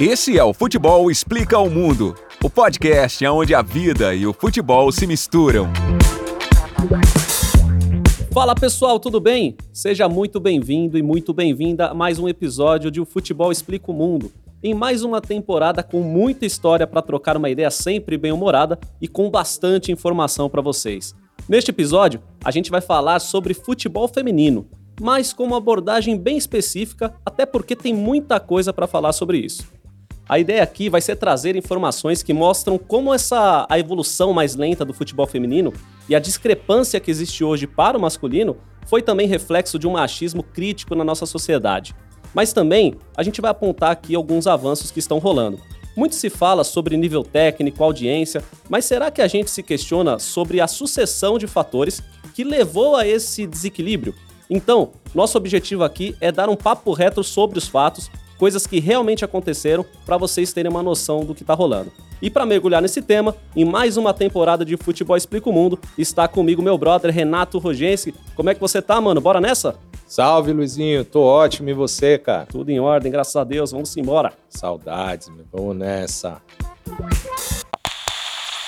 Esse é o Futebol Explica ao Mundo, o podcast onde a vida e o futebol se misturam. Fala pessoal, tudo bem? Seja muito bem-vindo e muito bem-vinda a mais um episódio de O Futebol Explica o Mundo. Em mais uma temporada com muita história para trocar uma ideia sempre bem-humorada e com bastante informação para vocês. Neste episódio, a gente vai falar sobre futebol feminino, mas com uma abordagem bem específica, até porque tem muita coisa para falar sobre isso. A ideia aqui vai ser trazer informações que mostram como essa a evolução mais lenta do futebol feminino e a discrepância que existe hoje para o masculino foi também reflexo de um machismo crítico na nossa sociedade. Mas também a gente vai apontar aqui alguns avanços que estão rolando. Muito se fala sobre nível técnico, audiência, mas será que a gente se questiona sobre a sucessão de fatores que levou a esse desequilíbrio? Então, nosso objetivo aqui é dar um papo reto sobre os fatos coisas que realmente aconteceram para vocês terem uma noção do que está rolando. E para mergulhar nesse tema, em mais uma temporada de Futebol Explica o Mundo, está comigo meu brother Renato Rogenski. Como é que você tá, mano? Bora nessa? Salve, Luizinho. Tô ótimo. E você, cara? Tudo em ordem, graças a Deus. Vamos embora. Saudades, meu. Vamos nessa.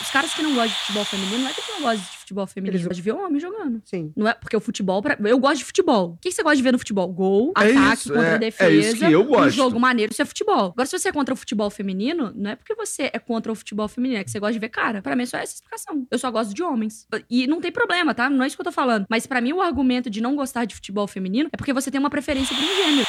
Os caras que não gostam de futebol feminino, não é que não gostam de futebol feminino, eles de ver homem jogando. Sim. Não é porque o futebol, pra... eu gosto de futebol. O que você gosta de ver no futebol? Gol, É ataque isso, contra é- a é defesa. isso que eu Um gosto. jogo maneiro, isso é futebol. Agora, se você é contra o futebol feminino, não é porque você é contra o futebol feminino, é que você gosta de ver cara. Pra mim, é só essa explicação. Eu só gosto de homens. E não tem problema, tá? Não é isso que eu tô falando. Mas pra mim, o argumento de não gostar de futebol feminino é porque você tem uma preferência por um gênero.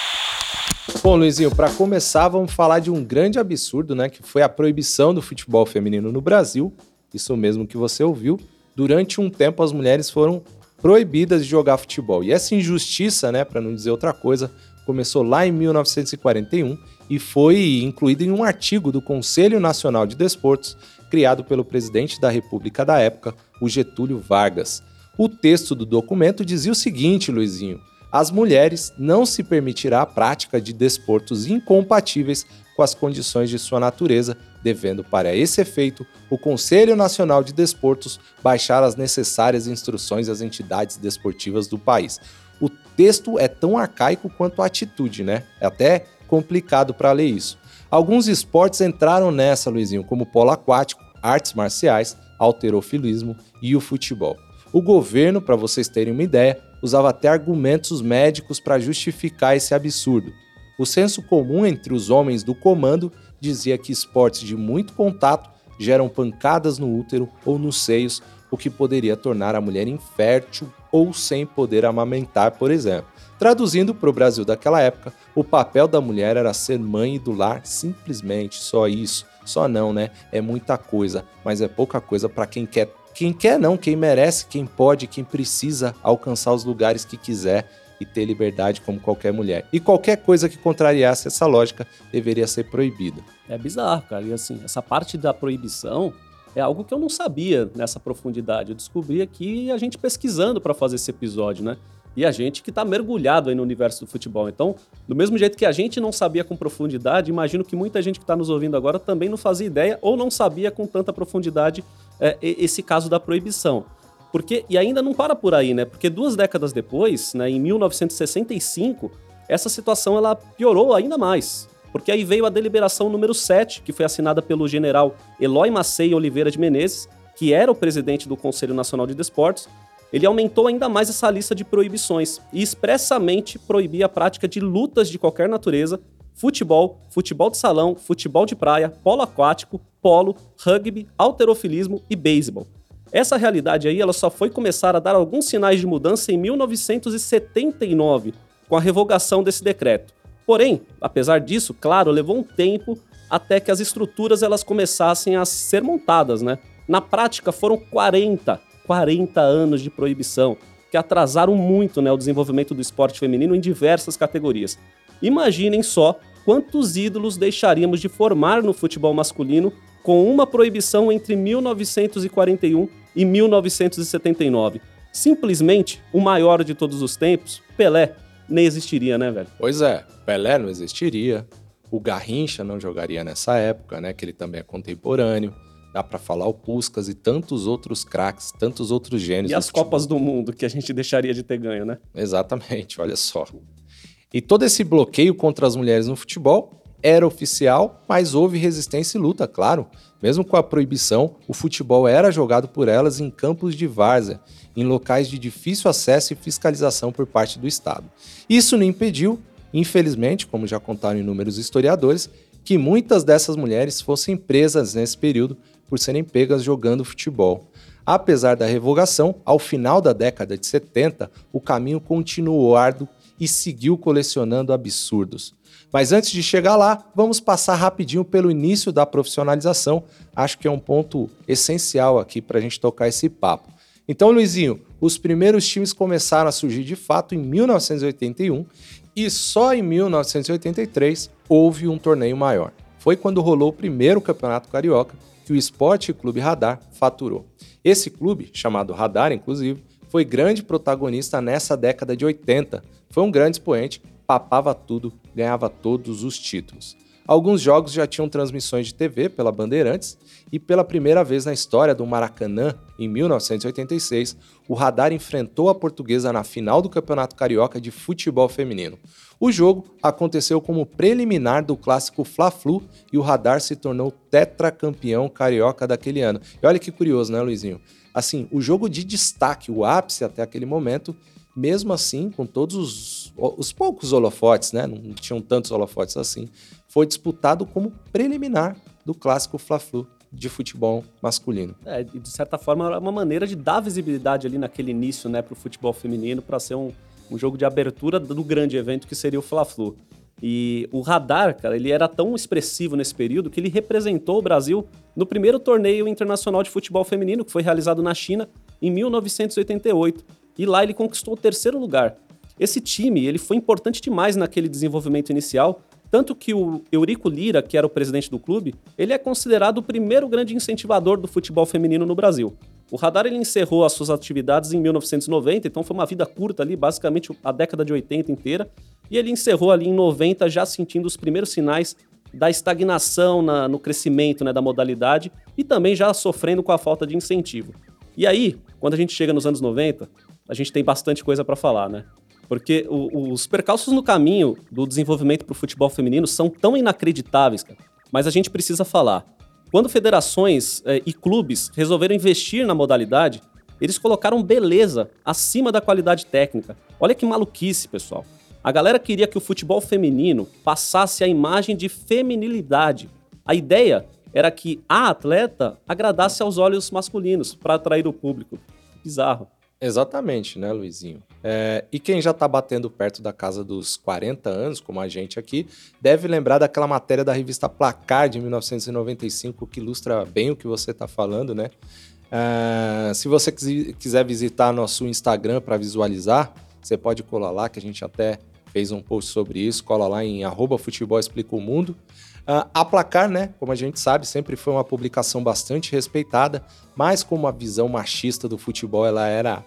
Bom, Luizinho, para começar, vamos falar de um grande absurdo, né? Que foi a proibição do futebol feminino no Brasil. Isso mesmo que você ouviu. Durante um tempo, as mulheres foram proibidas de jogar futebol. E essa injustiça, né, para não dizer outra coisa, começou lá em 1941 e foi incluída em um artigo do Conselho Nacional de Desportos, criado pelo presidente da República da época, o Getúlio Vargas. O texto do documento dizia o seguinte, Luizinho: às mulheres não se permitirá a prática de desportos incompatíveis com as condições de sua natureza, devendo para esse efeito o Conselho Nacional de Desportos baixar as necessárias instruções às entidades desportivas do país. O texto é tão arcaico quanto a atitude, né? É até complicado para ler isso. Alguns esportes entraram nessa, Luizinho, como polo aquático, artes marciais, alterofilismo e o futebol. O governo, para vocês terem uma ideia, usava até argumentos médicos para justificar esse absurdo. O senso comum entre os homens do comando dizia que esportes de muito contato geram pancadas no útero ou nos seios, o que poderia tornar a mulher infértil ou sem poder amamentar, por exemplo. Traduzindo para o Brasil daquela época, o papel da mulher era ser mãe e do lar, simplesmente só isso. Só não, né? É muita coisa, mas é pouca coisa para quem quer. Quem quer não, quem merece, quem pode, quem precisa alcançar os lugares que quiser e ter liberdade como qualquer mulher. E qualquer coisa que contrariasse essa lógica deveria ser proibida. É bizarro, cara. E assim, essa parte da proibição é algo que eu não sabia nessa profundidade. Eu descobri aqui a gente pesquisando para fazer esse episódio, né? E a gente que tá mergulhado aí no universo do futebol. Então, do mesmo jeito que a gente não sabia com profundidade, imagino que muita gente que está nos ouvindo agora também não fazia ideia ou não sabia com tanta profundidade é, esse caso da proibição. Porque, e ainda não para por aí, né? Porque duas décadas depois, né, em 1965, essa situação ela piorou ainda mais. Porque aí veio a deliberação número 7, que foi assinada pelo general Eloy Macei Oliveira de Menezes, que era o presidente do Conselho Nacional de Desportos. Ele aumentou ainda mais essa lista de proibições e expressamente proibia a prática de lutas de qualquer natureza, futebol, futebol de salão, futebol de praia, polo aquático, polo, rugby, alterofilismo e beisebol. Essa realidade aí ela só foi começar a dar alguns sinais de mudança em 1979, com a revogação desse decreto. Porém, apesar disso, claro, levou um tempo até que as estruturas elas começassem a ser montadas, né? Na prática, foram 40, 40 anos de proibição, que atrasaram muito né, o desenvolvimento do esporte feminino em diversas categorias. Imaginem só quantos ídolos deixaríamos de formar no futebol masculino com uma proibição entre 1941 e 1979. Simplesmente, o maior de todos os tempos, Pelé, nem existiria, né, velho? Pois é, Pelé não existiria, o Garrincha não jogaria nessa época, né? Que ele também é contemporâneo. Dá pra falar o Puskas e tantos outros craques, tantos outros gênios. E as futebol. Copas do Mundo que a gente deixaria de ter ganho, né? Exatamente, olha só. E todo esse bloqueio contra as mulheres no futebol era oficial, mas houve resistência e luta, claro. Mesmo com a proibição, o futebol era jogado por elas em campos de várzea, em locais de difícil acesso e fiscalização por parte do Estado. Isso não impediu, infelizmente, como já contaram inúmeros historiadores, que muitas dessas mulheres fossem presas nesse período por serem pegas jogando futebol. Apesar da revogação, ao final da década de 70, o caminho continuou árduo e seguiu colecionando absurdos. Mas antes de chegar lá, vamos passar rapidinho pelo início da profissionalização. Acho que é um ponto essencial aqui para a gente tocar esse papo. Então, Luizinho, os primeiros times começaram a surgir de fato em 1981 e só em 1983 houve um torneio maior. Foi quando rolou o primeiro Campeonato Carioca que o Esporte Clube Radar faturou. Esse clube, chamado Radar inclusive, foi grande protagonista nessa década de 80. Foi um grande expoente papava tudo, ganhava todos os títulos. Alguns jogos já tinham transmissões de TV pela Bandeirantes e pela primeira vez na história do Maracanã, em 1986, o Radar enfrentou a Portuguesa na final do Campeonato Carioca de Futebol Feminino. O jogo aconteceu como preliminar do clássico Fla-Flu e o Radar se tornou tetracampeão carioca daquele ano. E olha que curioso, né, Luizinho? Assim, o jogo de destaque, o ápice até aquele momento, mesmo assim, com todos os, os poucos holofotes, né? Não tinham tantos holofotes assim, foi disputado como preliminar do clássico Fla-Flu de futebol masculino. É, de certa forma, é uma maneira de dar visibilidade ali naquele início, né, para o futebol feminino, para ser um, um jogo de abertura do grande evento que seria o Fla-Flu. E o Radar, cara, ele era tão expressivo nesse período que ele representou o Brasil no primeiro torneio internacional de futebol feminino, que foi realizado na China em 1988 e lá ele conquistou o terceiro lugar. Esse time ele foi importante demais naquele desenvolvimento inicial, tanto que o Eurico Lira, que era o presidente do clube, ele é considerado o primeiro grande incentivador do futebol feminino no Brasil. O Radar ele encerrou as suas atividades em 1990, então foi uma vida curta ali, basicamente a década de 80 inteira, e ele encerrou ali em 90 já sentindo os primeiros sinais da estagnação na, no crescimento né, da modalidade e também já sofrendo com a falta de incentivo. E aí, quando a gente chega nos anos 90, a gente tem bastante coisa para falar, né? Porque o, os percalços no caminho do desenvolvimento para o futebol feminino são tão inacreditáveis, cara. Mas a gente precisa falar. Quando federações eh, e clubes resolveram investir na modalidade, eles colocaram beleza acima da qualidade técnica. Olha que maluquice, pessoal. A galera queria que o futebol feminino passasse a imagem de feminilidade. A ideia era que a atleta agradasse aos olhos masculinos para atrair o público. Bizarro. Exatamente, né, Luizinho? É, e quem já está batendo perto da casa dos 40 anos, como a gente aqui, deve lembrar daquela matéria da revista Placar de 1995 que ilustra bem o que você está falando, né? É, se você quiser visitar nosso Instagram para visualizar, você pode colar lá, que a gente até fez um post sobre isso. Cola lá em arroba futebol explica o mundo. Uh, a Placar, né, como a gente sabe, sempre foi uma publicação bastante respeitada, mas como a visão machista do futebol ela era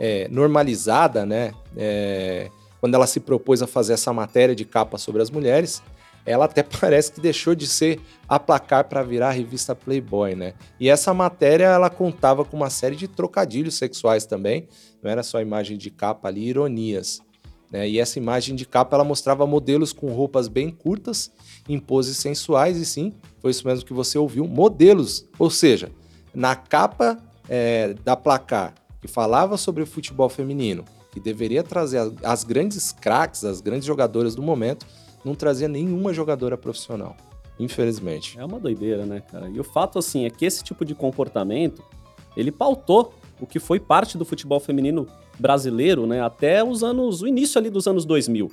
é, normalizada, né, é, quando ela se propôs a fazer essa matéria de capa sobre as mulheres, ela até parece que deixou de ser a Placar para virar a revista Playboy, né? E essa matéria ela contava com uma série de trocadilhos sexuais também, não era só imagem de capa ali, ironias. Né? E essa imagem de capa ela mostrava modelos com roupas bem curtas, em poses sensuais, e sim, foi isso mesmo que você ouviu, modelos. Ou seja, na capa é, da placar que falava sobre o futebol feminino, que deveria trazer as, as grandes craques, as grandes jogadoras do momento, não trazia nenhuma jogadora profissional. Infelizmente. É uma doideira, né, cara? E o fato, assim, é que esse tipo de comportamento, ele pautou o que foi parte do futebol feminino brasileiro, né, até os anos, o início ali dos anos 2000.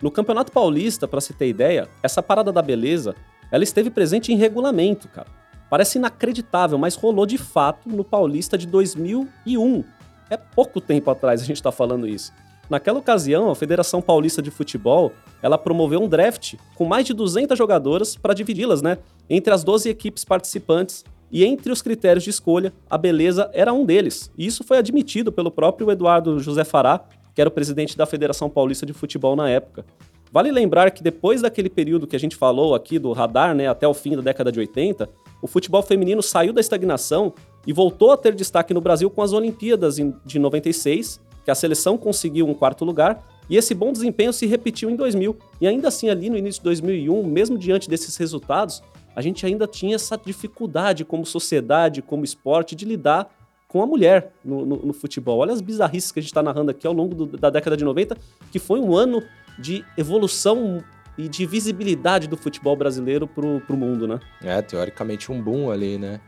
No Campeonato Paulista, para se ter ideia, essa parada da beleza, ela esteve presente em regulamento, cara. Parece inacreditável, mas rolou de fato no Paulista de 2001. É pouco tempo atrás a gente está falando isso. Naquela ocasião, a Federação Paulista de Futebol, ela promoveu um draft com mais de 200 jogadoras para dividi-las, né, entre as 12 equipes participantes e entre os critérios de escolha, a beleza era um deles. E isso foi admitido pelo próprio Eduardo José Fará, que era o presidente da Federação Paulista de Futebol na época. Vale lembrar que depois daquele período que a gente falou aqui do radar, né, até o fim da década de 80, o futebol feminino saiu da estagnação e voltou a ter destaque no Brasil com as Olimpíadas de 96, que a seleção conseguiu um quarto lugar, E esse bom desempenho se repetiu em 2000. E ainda assim, ali no início de 2001, mesmo diante desses resultados, a gente ainda tinha essa dificuldade como sociedade, como esporte, de lidar com a mulher no, no, no futebol. Olha as bizarrices que a gente está narrando aqui ao longo do, da década de 90, que foi um ano de evolução e de visibilidade do futebol brasileiro pro, pro mundo, né? É, teoricamente um boom ali, né?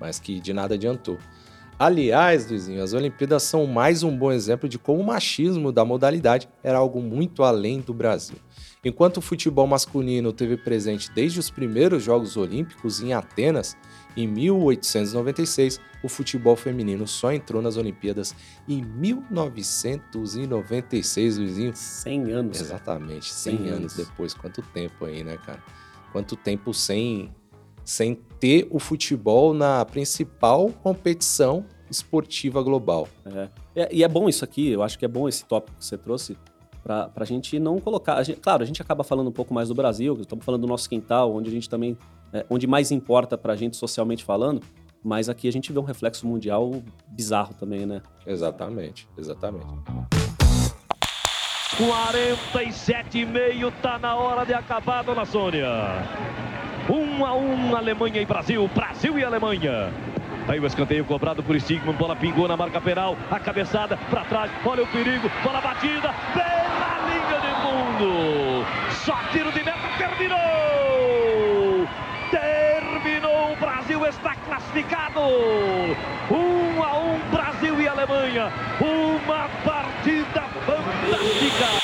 Mas que de nada adiantou. Aliás, Luizinho, as Olimpíadas são mais um bom exemplo de como o machismo da modalidade era algo muito além do Brasil. Enquanto o futebol masculino teve presente desde os primeiros Jogos Olímpicos em Atenas, em 1896, o futebol feminino só entrou nas Olimpíadas em 1996, Luizinho. 100 anos. Exatamente, 100, 100 anos. anos depois. Quanto tempo aí, né, cara? Quanto tempo sem, sem ter o futebol na principal competição esportiva global. É. é. E é bom isso aqui, eu acho que é bom esse tópico que você trouxe, para a gente não colocar. A gente, claro, a gente acaba falando um pouco mais do Brasil, estamos falando do nosso quintal, onde a gente também é, onde mais importa pra gente socialmente falando, mas aqui a gente vê um reflexo mundial bizarro também, né? Exatamente, exatamente. 47,5 tá na hora de acabar, dona Sônia. 1 a 1 Alemanha e Brasil, Brasil e Alemanha. Aí o escanteio cobrado por Stigman, bola pingou na marca penal, a cabeçada para trás, olha o perigo, bola batida, pela linha de fundo. Só tiro de meta, terminou! Terminou, o Brasil está classificado. Um a um, Brasil e Alemanha. Uma partida fantástica.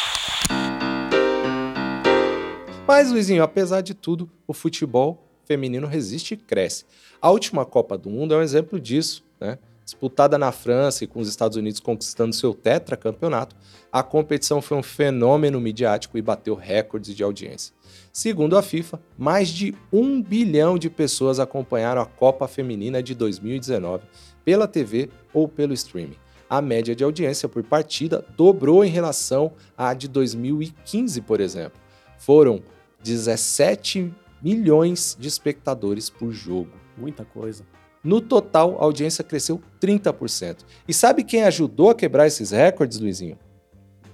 Mas, Luizinho, apesar de tudo, o futebol feminino resiste e cresce. A última Copa do Mundo é um exemplo disso, né? Disputada na França e com os Estados Unidos conquistando seu tetracampeonato, a competição foi um fenômeno midiático e bateu recordes de audiência. Segundo a FIFA, mais de um bilhão de pessoas acompanharam a Copa Feminina de 2019 pela TV ou pelo streaming. A média de audiência por partida dobrou em relação à de 2015, por exemplo. Foram 17 milhões de espectadores por jogo. Muita coisa. No total, a audiência cresceu 30%. E sabe quem ajudou a quebrar esses recordes, Luizinho?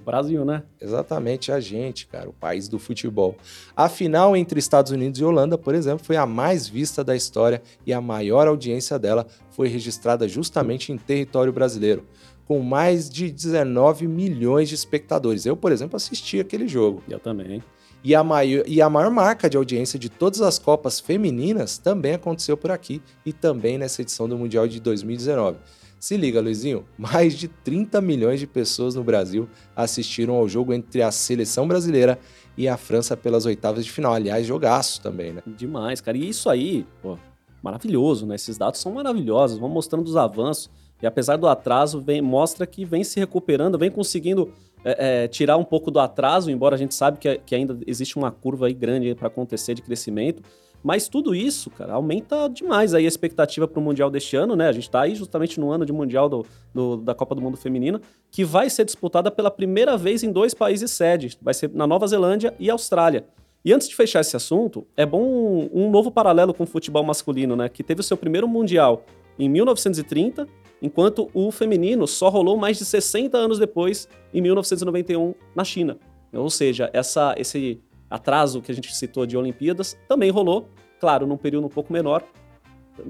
Brasil, né? Exatamente, a gente, cara, o país do futebol. A final entre Estados Unidos e Holanda, por exemplo, foi a mais vista da história e a maior audiência dela foi registrada justamente em território brasileiro, com mais de 19 milhões de espectadores. Eu, por exemplo, assisti aquele jogo. Eu também. E a, maior, e a maior marca de audiência de todas as Copas femininas também aconteceu por aqui e também nessa edição do Mundial de 2019. Se liga, Luizinho, mais de 30 milhões de pessoas no Brasil assistiram ao jogo entre a seleção brasileira e a França pelas oitavas de final. Aliás, jogaço também, né? Demais, cara. E isso aí, pô, maravilhoso, né? Esses dados são maravilhosos, vão mostrando os avanços. E apesar do atraso, vem, mostra que vem se recuperando, vem conseguindo é, é, tirar um pouco do atraso, embora a gente sabe que, que ainda existe uma curva aí grande para acontecer de crescimento. Mas tudo isso, cara, aumenta demais aí a expectativa para o Mundial deste ano, né? A gente está aí justamente no ano de Mundial do, do, da Copa do Mundo Feminina, que vai ser disputada pela primeira vez em dois países sede. Vai ser na Nova Zelândia e Austrália. E antes de fechar esse assunto, é bom um, um novo paralelo com o futebol masculino, né? Que teve o seu primeiro Mundial em 1930 enquanto o feminino só rolou mais de 60 anos depois, em 1991, na China. Ou seja, essa, esse atraso que a gente citou de Olimpíadas também rolou, claro, num período um pouco menor,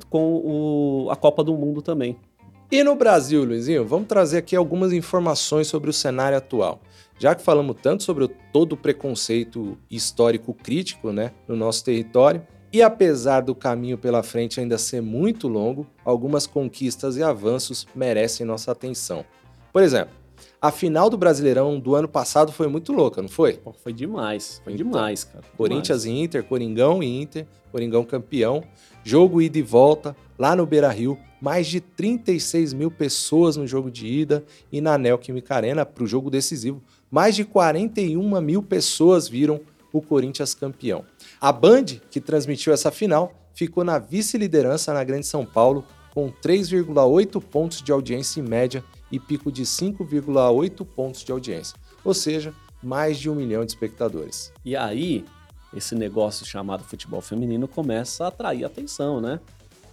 com o, a Copa do Mundo também. E no Brasil, Luizinho, vamos trazer aqui algumas informações sobre o cenário atual. Já que falamos tanto sobre todo o preconceito histórico crítico né, no nosso território, e apesar do caminho pela frente ainda ser muito longo, algumas conquistas e avanços merecem nossa atenção. Por exemplo, a final do Brasileirão do ano passado foi muito louca, não foi? Pô, foi demais, foi então, demais, cara. Corinthians demais. e Inter, Coringão e Inter, Coringão campeão, jogo ida e volta, lá no Beira Rio, mais de 36 mil pessoas no jogo de ida e na Neoquímica Arena para o jogo decisivo, mais de 41 mil pessoas viram o Corinthians campeão. A Band, que transmitiu essa final, ficou na vice-liderança na Grande São Paulo, com 3,8 pontos de audiência em média e pico de 5,8 pontos de audiência, ou seja, mais de um milhão de espectadores. E aí, esse negócio chamado futebol feminino começa a atrair atenção, né?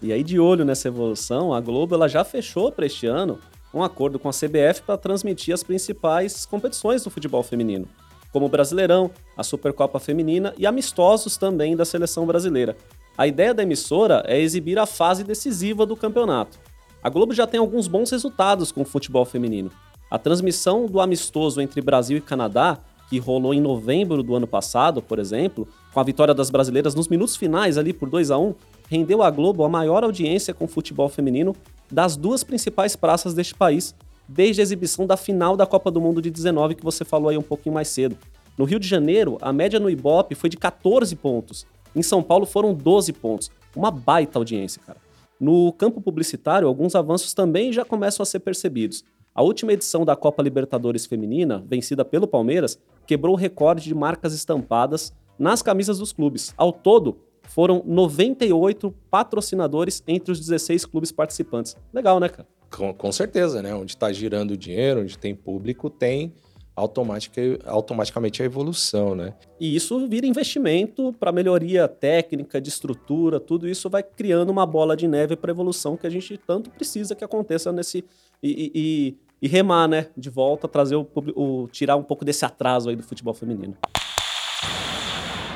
E aí, de olho nessa evolução, a Globo ela já fechou para este ano um acordo com a CBF para transmitir as principais competições do futebol feminino, como o Brasileirão, a Supercopa Feminina e amistosos também da seleção brasileira. A ideia da emissora é exibir a fase decisiva do campeonato. A Globo já tem alguns bons resultados com o futebol feminino. A transmissão do amistoso entre Brasil e Canadá, que rolou em novembro do ano passado, por exemplo, com a vitória das brasileiras nos minutos finais ali por 2 a 1 rendeu à Globo a maior audiência com futebol feminino das duas principais praças deste país, desde a exibição da final da Copa do Mundo de 19 que você falou aí um pouquinho mais cedo. No Rio de Janeiro, a média no Ibope foi de 14 pontos. Em São Paulo foram 12 pontos. Uma baita audiência, cara. No campo publicitário, alguns avanços também já começam a ser percebidos. A última edição da Copa Libertadores Feminina, vencida pelo Palmeiras, quebrou o recorde de marcas estampadas nas camisas dos clubes. Ao todo, foram 98 patrocinadores entre os 16 clubes participantes. Legal, né, cara? Com, com certeza, né? Onde está girando dinheiro, onde tem público, tem automática, automaticamente a evolução, né? E isso vira investimento para melhoria técnica, de estrutura, tudo isso vai criando uma bola de neve para evolução que a gente tanto precisa que aconteça nesse. E, e, e remar, né? De volta, trazer o, o, tirar um pouco desse atraso aí do futebol feminino.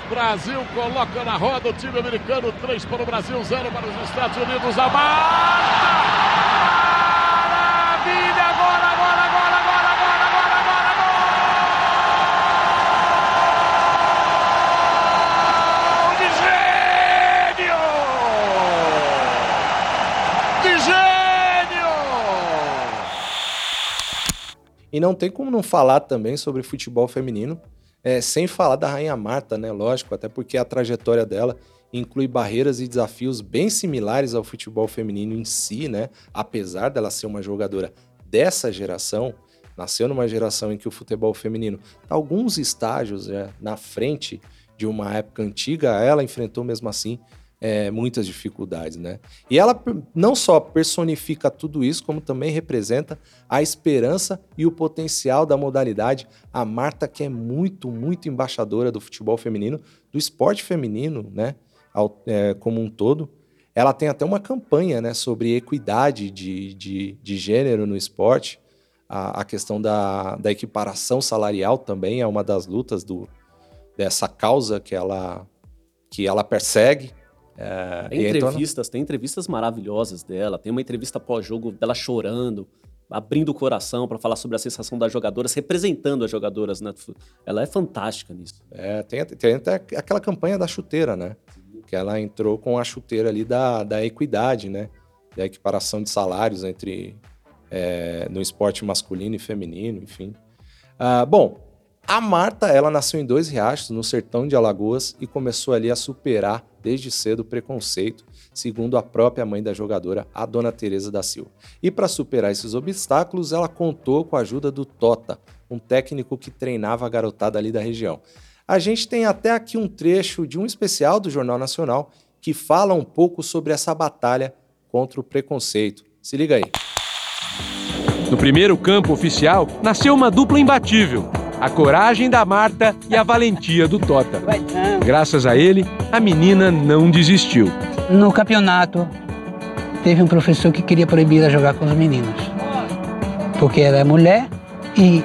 Brasil coloca na roda o time americano, 3 para o Brasil, 0 para os Estados Unidos. A Marta! Maravilha! Agora, agora, agora, agora, agora, agora, agora, gol! De gênio! De gênio! E não tem como não falar também sobre futebol feminino é, sem falar da Rainha Marta, né? Lógico, até porque a trajetória dela inclui barreiras e desafios bem similares ao futebol feminino em si, né? Apesar dela ser uma jogadora dessa geração, nasceu numa geração em que o futebol feminino, alguns estágios né, na frente de uma época antiga, ela enfrentou mesmo assim é, muitas dificuldades, né? E ela não só personifica tudo isso, como também representa a esperança e o potencial da modalidade. A Marta, que é muito, muito embaixadora do futebol feminino, do esporte feminino, né? Ao, é, como um todo. Ela tem até uma campanha né, sobre equidade de, de, de gênero no esporte. A, a questão da, da equiparação salarial também é uma das lutas do, dessa causa que ela, que ela persegue. É, tem entrevistas, tem entrevistas maravilhosas dela. Tem uma entrevista pós-jogo dela chorando, abrindo o coração para falar sobre a sensação das jogadoras, representando as jogadoras, né? Ela é fantástica nisso. É, tem, tem até aquela campanha da chuteira, né? Que ela entrou com a chuteira ali da, da equidade, né? Da equiparação de salários entre é, no esporte masculino e feminino, enfim. Ah, bom, a Marta, ela nasceu em Dois Riachos, no sertão de Alagoas, e começou ali a superar desde cedo preconceito, segundo a própria mãe da jogadora, a dona Teresa da Silva. E para superar esses obstáculos, ela contou com a ajuda do Tota, um técnico que treinava a garotada ali da região. A gente tem até aqui um trecho de um especial do Jornal Nacional que fala um pouco sobre essa batalha contra o preconceito. Se liga aí. No primeiro campo oficial, nasceu uma dupla imbatível a coragem da Marta e a valentia do Tota. Graças a ele, a menina não desistiu. No campeonato, teve um professor que queria proibir ela jogar com os meninos. Porque ela é mulher e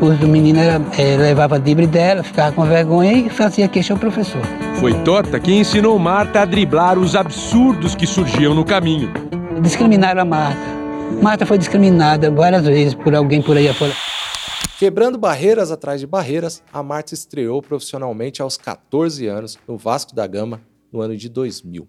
os meninos é, levava drible dela, ficava com vergonha e fazia queixa ao professor. Foi Tota que ensinou Marta a driblar os absurdos que surgiam no caminho. Discriminaram a Marta. Marta foi discriminada várias vezes por alguém por aí afora. Quebrando barreiras atrás de barreiras, a Marta estreou profissionalmente aos 14 anos no Vasco da Gama no ano de 2000.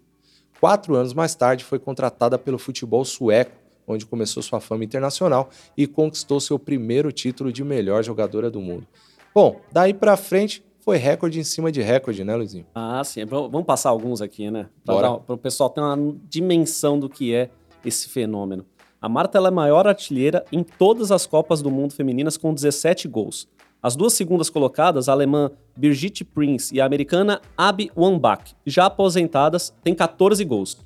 Quatro anos mais tarde, foi contratada pelo futebol sueco, onde começou sua fama internacional e conquistou seu primeiro título de melhor jogadora do mundo. Bom, daí para frente foi recorde em cima de recorde, né, Luizinho? Ah, sim. Vamos passar alguns aqui, né? Para o pessoal ter uma dimensão do que é esse fenômeno. A Marta é a maior artilheira em todas as Copas do Mundo femininas com 17 gols. As duas segundas colocadas, a alemã Birgit Prince e a americana Abby Wambach, já aposentadas, têm 14 gols.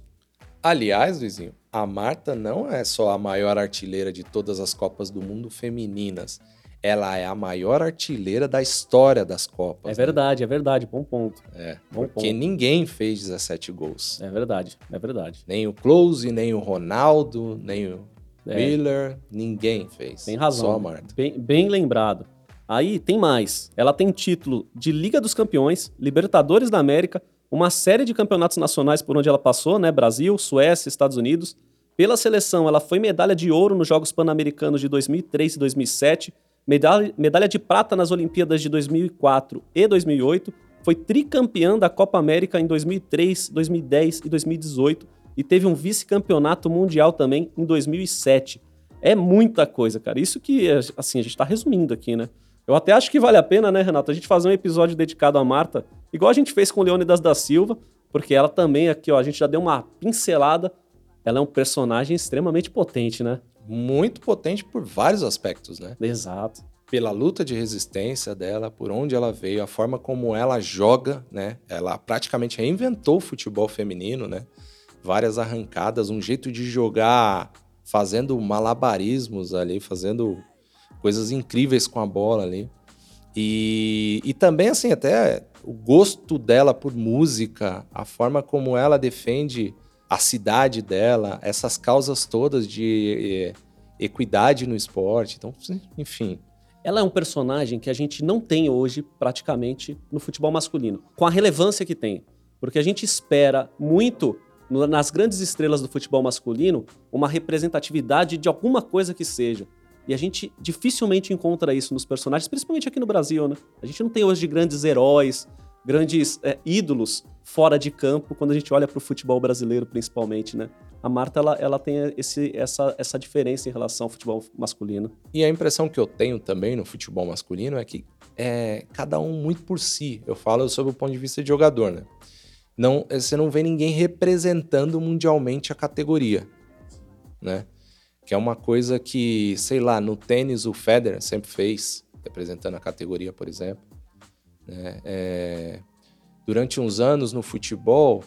Aliás, Luizinho, a Marta não é só a maior artilheira de todas as Copas do Mundo femininas. Ela é a maior artilheira da história das Copas. É verdade, né? é verdade. Bom ponto. É, Bom porque ponto. ninguém fez 17 gols. É verdade, é verdade. Nem o Close, nem o Ronaldo, nem o É. Wheeler, ninguém fez. Tem razão. Só a Marta. Bem, bem lembrado. Aí tem mais. Ela tem título de Liga dos Campeões, Libertadores da América, uma série de campeonatos nacionais por onde ela passou, né? Brasil, Suécia, Estados Unidos. Pela seleção, ela foi medalha de ouro nos Jogos Pan-Americanos de 2003 e 2007, medalha, medalha de prata nas Olimpíadas de 2004 e 2008, foi tricampeã da Copa América em 2003, 2010 e 2018 e teve um vice-campeonato mundial também em 2007. É muita coisa, cara. Isso que, assim, a gente tá resumindo aqui, né? Eu até acho que vale a pena, né, Renato, a gente fazer um episódio dedicado a Marta, igual a gente fez com Leônidas da Silva, porque ela também aqui, ó, a gente já deu uma pincelada. Ela é um personagem extremamente potente, né? Muito potente por vários aspectos, né? Exato. Pela luta de resistência dela, por onde ela veio, a forma como ela joga, né? Ela praticamente reinventou o futebol feminino, né? Várias arrancadas, um jeito de jogar fazendo malabarismos ali, fazendo coisas incríveis com a bola ali. E, e também, assim, até o gosto dela por música, a forma como ela defende a cidade dela, essas causas todas de equidade no esporte. Então, enfim. Ela é um personagem que a gente não tem hoje, praticamente, no futebol masculino, com a relevância que tem. Porque a gente espera muito nas grandes estrelas do futebol masculino uma representatividade de alguma coisa que seja. E a gente dificilmente encontra isso nos personagens, principalmente aqui no Brasil, né? A gente não tem hoje grandes heróis, grandes é, ídolos fora de campo quando a gente olha para o futebol brasileiro, principalmente, né? A Marta, ela, ela tem esse, essa, essa diferença em relação ao futebol masculino. E a impressão que eu tenho também no futebol masculino é que é cada um muito por si. Eu falo sobre o ponto de vista de jogador, né? Não, você não vê ninguém representando mundialmente a categoria, né? Que é uma coisa que, sei lá, no tênis o Federer sempre fez, representando a categoria, por exemplo. Né? É, durante uns anos no futebol,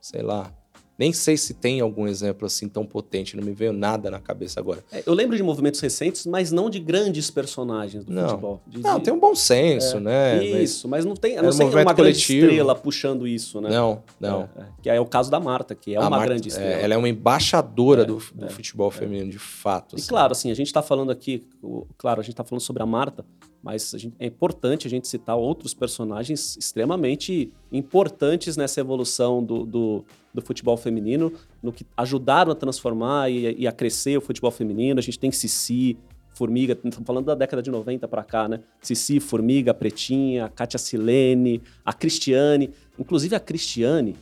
sei lá, nem sei se tem algum exemplo assim tão potente, não me veio nada na cabeça agora. É, eu lembro de movimentos recentes, mas não de grandes personagens do Não. futebol. De- Não, de- tem um bom senso, né? Mas- Isso, mas não tem, é não um sei uma grande coletivo. estrela puxando isso, né? Não, não. É, é. que é o caso da Marta, que é A uma Marta- grande é, estrela. ela é uma embaixadora É, do, do é, futebol feminino, de fato. E assim. claro, assim, a gente está falando aqui, claro, a gente está falando sobre a Marta, mas gente- é importante a gente citar outros personagens extremamente importantes nessa evolução do, do, do futebol feminino, no que ajudaram a transformar e, e a crescer o futebol feminino. A gente tem Cici, Formiga, estamos falando da década de 90 para cá, né? Cici, Formiga, Pretinha, Kátia Silene, a Cristiane. Inclusive a Cristiane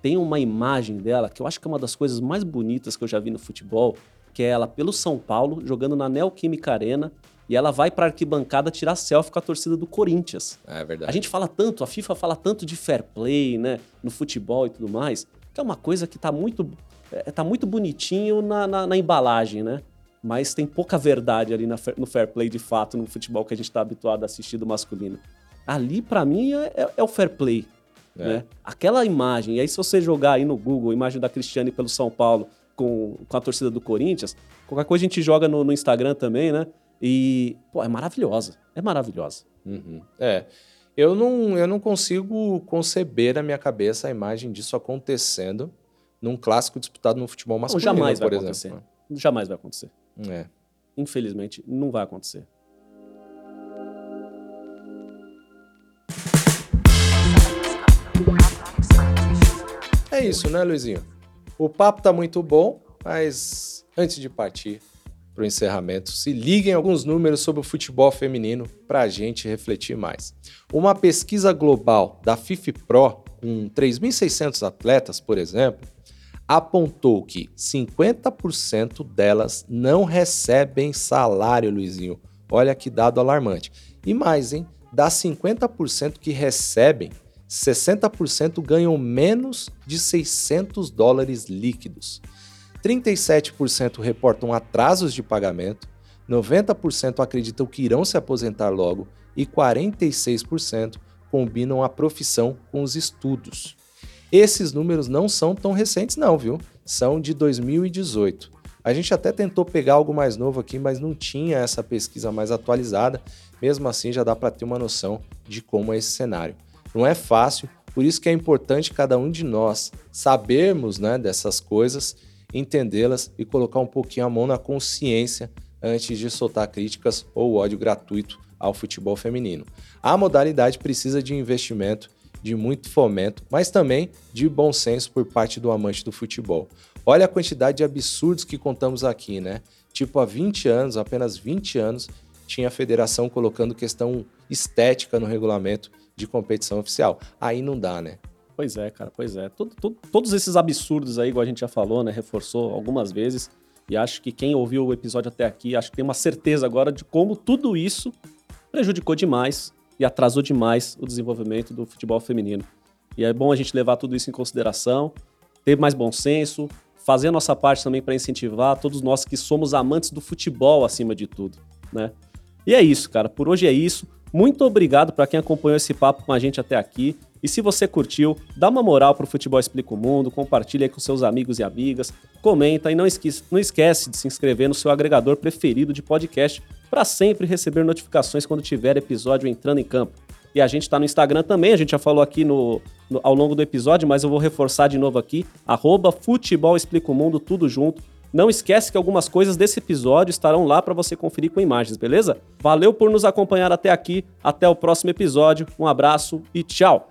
tem uma imagem dela que eu acho que é uma das coisas mais bonitas que eu já vi no futebol, que é ela pelo São Paulo, jogando na Neoquímica Arena, e ela vai para arquibancada tirar selfie com a torcida do Corinthians. É verdade. A gente fala tanto, a FIFA fala tanto de fair play, né, no futebol e tudo mais, que é uma coisa que tá muito, é, tá muito bonitinho na, na, na embalagem, né? Mas tem pouca verdade ali na no fair play de fato no futebol que a gente tá habituado a assistir do masculino. Ali, para mim, é, é- é o fair play. É. Né? Aquela imagem, e aí se você jogar aí no Google, imagem da Cristiane pelo São Paulo com, com a torcida do Corinthians, qualquer coisa a gente joga no, no Instagram também, né? E, pô, é maravilhosa. É maravilhosa. Uhum. É. Eu não, eu não consigo conceber na minha cabeça a imagem disso acontecendo num clássico disputado no futebol masculino, jamais vai por acontecer. exemplo. Jamais vai acontecer. É. Infelizmente, não vai acontecer. É isso, né, Luizinho? O papo tá muito bom, mas antes de partir para o encerramento, se liguem alguns números sobre o futebol feminino para a gente refletir mais. Uma pesquisa global da FIFPRO, com 3.600 atletas, por exemplo, apontou que 50% delas não recebem salário, Luizinho. Olha que dado alarmante. E mais, hein? Das 50% que recebem, 60% ganham menos de 600 dólares líquidos. 37% reportam atrasos de pagamento, 90% acreditam que irão se aposentar logo e 46% combinam a profissão com os estudos. Esses números não são tão recentes não, viu? São de 2018. A gente até tentou pegar algo mais novo aqui, mas não tinha essa pesquisa mais atualizada. Mesmo assim, já dá para ter uma noção de como é esse cenário. Não é fácil, por isso que é importante cada um de nós sabermos né, dessas coisas entendê-las e colocar um pouquinho a mão na consciência antes de soltar críticas ou ódio gratuito ao futebol feminino. A modalidade precisa de investimento, de muito fomento, mas também de bom senso por parte do amante do futebol. Olha a quantidade de absurdos que contamos aqui, né? Tipo, há 20 anos, apenas 20 anos, tinha a federação colocando questão estética no regulamento de competição oficial. Aí não dá, né? Pois é, cara, pois é. Todo, todo, todos esses absurdos aí, igual a gente já falou, né? Reforçou algumas vezes. E acho que quem ouviu o episódio até aqui, acho que tem uma certeza agora de como tudo isso prejudicou demais e atrasou demais o desenvolvimento do futebol feminino. E é bom a gente levar tudo isso em consideração, ter mais bom senso, fazer a nossa parte também para incentivar todos nós que somos amantes do futebol acima de tudo, né? E é isso, cara. Por hoje é isso. Muito obrigado para quem acompanhou esse papo com a gente até aqui. E se você curtiu, dá uma moral pro Futebol Explica o Mundo, compartilha com seus amigos e amigas, comenta e não esquece, não esquece de se inscrever no seu agregador preferido de podcast para sempre receber notificações quando tiver episódio entrando em campo. E a gente está no Instagram também, a gente já falou aqui no, no, ao longo do episódio, mas eu vou reforçar de novo aqui, arroba Futebol Explica o Mundo, tudo junto. Não esquece que algumas coisas desse episódio estarão lá para você conferir com imagens, beleza? Valeu por nos acompanhar até aqui. Até o próximo episódio. Um abraço e tchau.